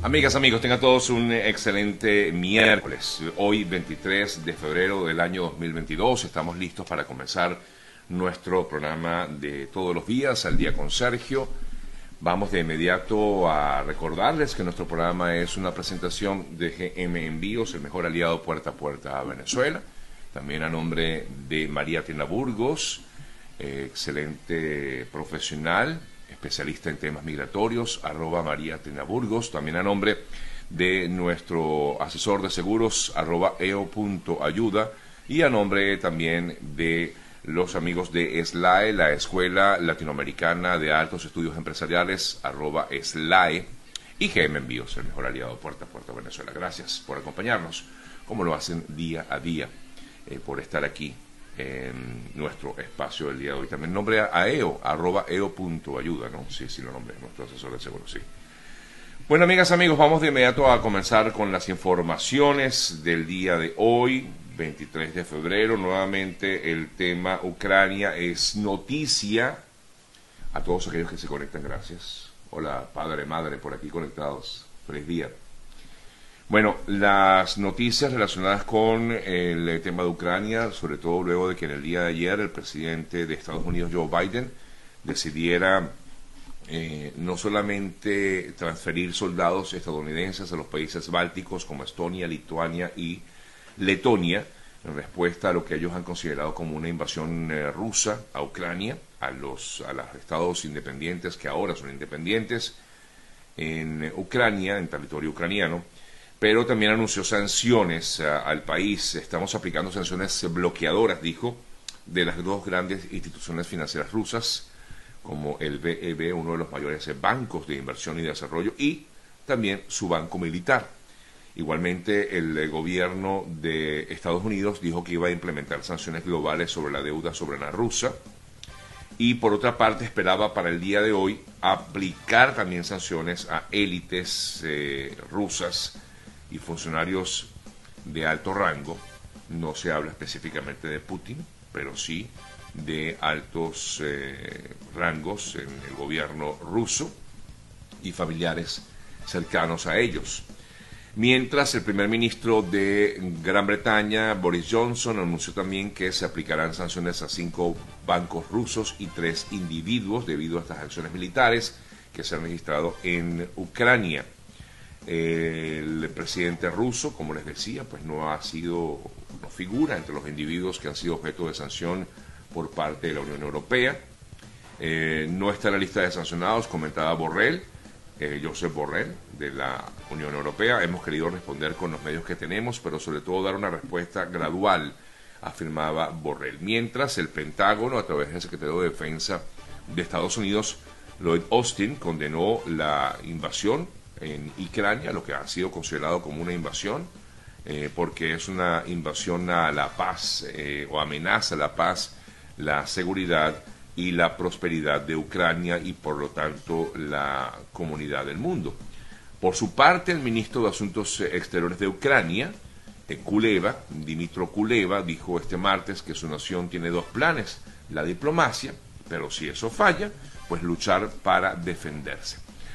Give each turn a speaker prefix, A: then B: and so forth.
A: Amigas, amigos, tengan todos un excelente miércoles. Hoy, 23 de febrero del año 2022, estamos listos para comenzar nuestro programa de todos los días, al día con Sergio. Vamos de inmediato a recordarles que nuestro programa es una presentación de GM Envíos, el mejor aliado puerta a puerta a Venezuela. También a nombre de María Tina Burgos, excelente profesional, especialista en temas migratorios, arroba María Tenaburgos, también a nombre de nuestro asesor de seguros, arroba eo.ayuda, y a nombre también de los amigos de SLAE, la Escuela Latinoamericana de Altos Estudios Empresariales, arroba SLAE, y GM Envíos, el mejor aliado puerta a puerta Venezuela. Gracias por acompañarnos, como lo hacen día a día, eh, por estar aquí en nuestro espacio del día de hoy. También nombre a EO, arroba eo.ayuda, ¿no? Sí, sí lo nombré, nuestro asesor de seguro, sí. Bueno, amigas, amigos, vamos de inmediato a comenzar con las informaciones del día de hoy, 23 de febrero. Nuevamente el tema Ucrania es noticia a todos aquellos que se conectan, gracias. Hola, padre, madre, por aquí conectados. Feliz día. Bueno, las noticias relacionadas con el tema de Ucrania, sobre todo luego de que en el día de ayer el presidente de Estados Unidos, Joe Biden, decidiera eh, no solamente transferir soldados estadounidenses a los países bálticos como Estonia, Lituania y Letonia, en respuesta a lo que ellos han considerado como una invasión eh, rusa a Ucrania, a los, a los estados independientes que ahora son independientes en Ucrania, en territorio ucraniano, pero también anunció sanciones eh, al país. Estamos aplicando sanciones bloqueadoras, dijo, de las dos grandes instituciones financieras rusas, como el BEB, uno de los mayores bancos de inversión y desarrollo, y también su banco militar. Igualmente, el gobierno de Estados Unidos dijo que iba a implementar sanciones globales sobre la deuda soberana rusa. Y por otra parte, esperaba para el día de hoy aplicar también sanciones a élites eh, rusas y funcionarios de alto rango, no se habla específicamente de Putin, pero sí de altos eh, rangos en el gobierno ruso y familiares cercanos a ellos. Mientras el primer ministro de Gran Bretaña, Boris Johnson, anunció también que se aplicarán sanciones a cinco bancos rusos y tres individuos debido a estas acciones militares que se han registrado en Ucrania el presidente ruso, como les decía, pues no ha sido, no figura entre los individuos que han sido objeto de sanción por parte de la Unión Europea. Eh, no está en la lista de sancionados, comentaba Borrell, eh, Josep Borrell, de la Unión Europea. Hemos querido responder con los medios que tenemos, pero sobre todo dar una respuesta gradual, afirmaba Borrell. Mientras el Pentágono, a través del secretario de Defensa de Estados Unidos, Lloyd Austin, condenó la invasión en Ucrania, lo que ha sido considerado como una invasión, eh, porque es una invasión a la paz eh, o amenaza la paz, la seguridad y la prosperidad de Ucrania y por lo tanto la comunidad del mundo. Por su parte, el ministro de Asuntos Exteriores de Ucrania, Kuleva, Dimitro Kuleva, dijo este martes que su nación tiene dos planes, la diplomacia, pero si eso falla, pues luchar para defenderse.